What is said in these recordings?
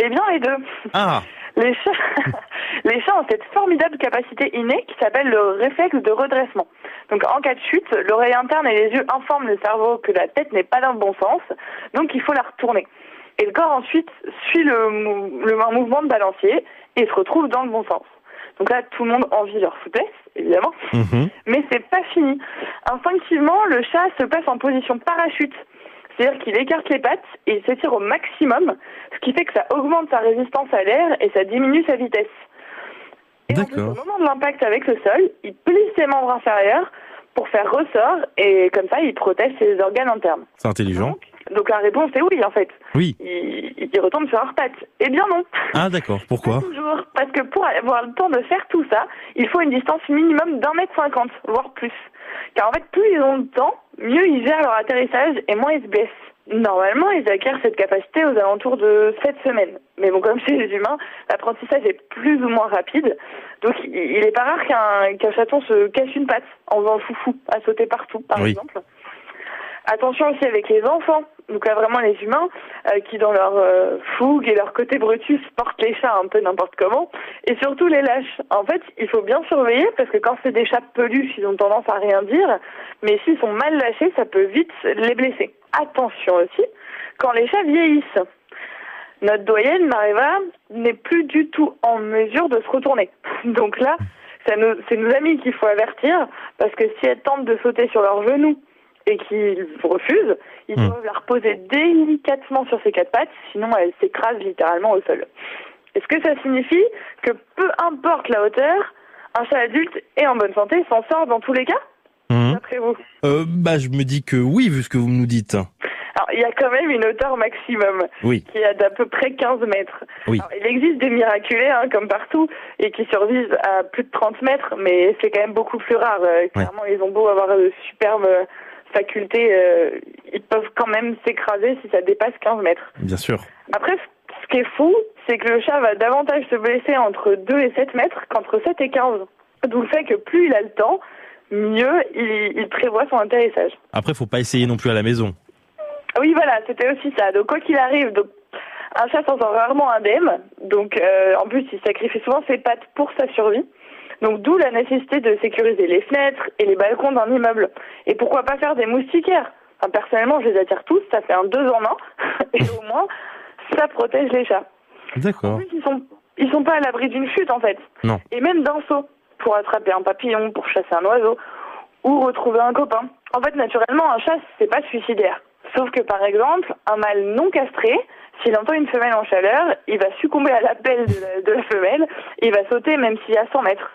Eh bien, les deux. Ah, Les chats, les chats ont cette formidable capacité innée qui s'appelle le réflexe de redressement. Donc, en cas de chute, l'oreille interne et les yeux informent le cerveau que la tête n'est pas dans le bon sens, donc il faut la retourner. Et le corps ensuite suit le, mou- le un mouvement de balancier et se retrouve dans le bon sens. Donc là, tout le monde envie leur souplesse, évidemment. mhm. Mais c'est pas fini. Instinctivement, le chat se place en position parachute. C'est-à-dire qu'il écarte les pattes et il s'étire au maximum, ce qui fait que ça augmente sa résistance à l'air et ça diminue sa vitesse. Et au moment de l'impact avec le sol, il plie ses membres inférieurs pour faire ressort et comme ça, il protège ses organes internes. c'est intelligent. Donc la réponse est oui, en fait. Oui. Il, il retourne sur leurs pattes. Eh bien non. Ah, d'accord. Pourquoi Pas toujours. Parce que pour avoir le temps de faire tout ça, il faut une distance minimum d'un mètre cinquante, voire plus. Car en fait, plus ils ont de temps, mieux ils gèrent leur atterrissage et moins ils se blessent. Normalement, ils acquièrent cette capacité aux alentours de 7 semaines. Mais bon, comme chez les humains, l'apprentissage est plus ou moins rapide. Donc, il il est pas rare qu'un chaton se cache une patte en faisant foufou, à sauter partout, par Oui. exemple. Attention aussi avec les enfants, donc là vraiment les humains, euh, qui dans leur euh, fougue et leur côté brutus portent les chats un peu n'importe comment, et surtout les lâches. En fait, il faut bien surveiller parce que quand c'est des chats peluches, ils ont tendance à rien dire, mais s'ils sont mal lâchés, ça peut vite les blesser. Attention aussi, quand les chats vieillissent, notre doyenne, Mareva, n'est plus du tout en mesure de se retourner. Donc là, c'est nos amis qu'il faut avertir, parce que si elles tentent de sauter sur leurs genoux et qu'ils refusent, ils Hmm. doivent la reposer délicatement sur ses quatre pattes, sinon elle s'écrase littéralement au sol. Est-ce que ça signifie que peu importe la hauteur, un chat adulte et en bonne santé s'en sort dans tous les cas. D'après vous? Euh, Bah, je me dis que oui, vu ce que vous nous dites. Alors, il y a quand même une hauteur maximum Oui. qui est d'à peu près 15 mètres. Oui. Alors, il existe des miraculés, hein, comme partout, et qui survivent à plus de 30 mètres, mais c'est quand même beaucoup plus rare. Euh, clairement, ils ont beau avoir de superbes facultés, euh, ils peuvent quand même s'écraser si ça dépasse 15 mètres. Bien sûr. Après, ce qui est fou, c'est que le chat va davantage se blesser entre 2 et 7 mètres qu'entre 7 et 15. D'où le fait que plus il a le temps, mieux il, il prévoit son atterrissage. Après, faut pas essayer non plus à la maison. Oui, voilà, c'était aussi ça. Donc, quoi qu'il arrive, donc, un chat s'en sort rarement indemne. Donc, euh, en plus, il sacrifie souvent ses pattes pour sa survie. Donc, d'où la nécessité de sécuriser les fenêtres et les balcons d'un immeuble. Et pourquoi pas faire des moustiquaires? Enfin, Personnellement, je les attire tous, ça fait un deux en un. et au moins, ça protège les chats. En D'accord. plus, ils sont, ils sont pas à l'abri d'une chute, en fait. Non. Et même d'un saut, pour attraper un papillon, pour chasser un oiseau, ou retrouver un copain. En fait, naturellement, un chat, c'est pas suicidaire. Sauf que, par exemple, un mâle non castré, s'il entend une femelle en chaleur, il va succomber à l'appel de la, de la femelle, et il va sauter même s'il est à 100 mètres.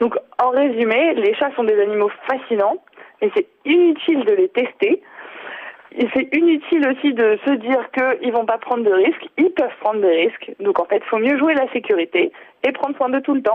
Donc, en résumé, les chats sont des animaux fascinants, et c'est inutile de les tester. Et c'est inutile aussi de se dire qu'ils vont pas prendre de risques. Ils peuvent prendre des risques. Donc, en fait, il faut mieux jouer la sécurité et prendre soin de tout le temps.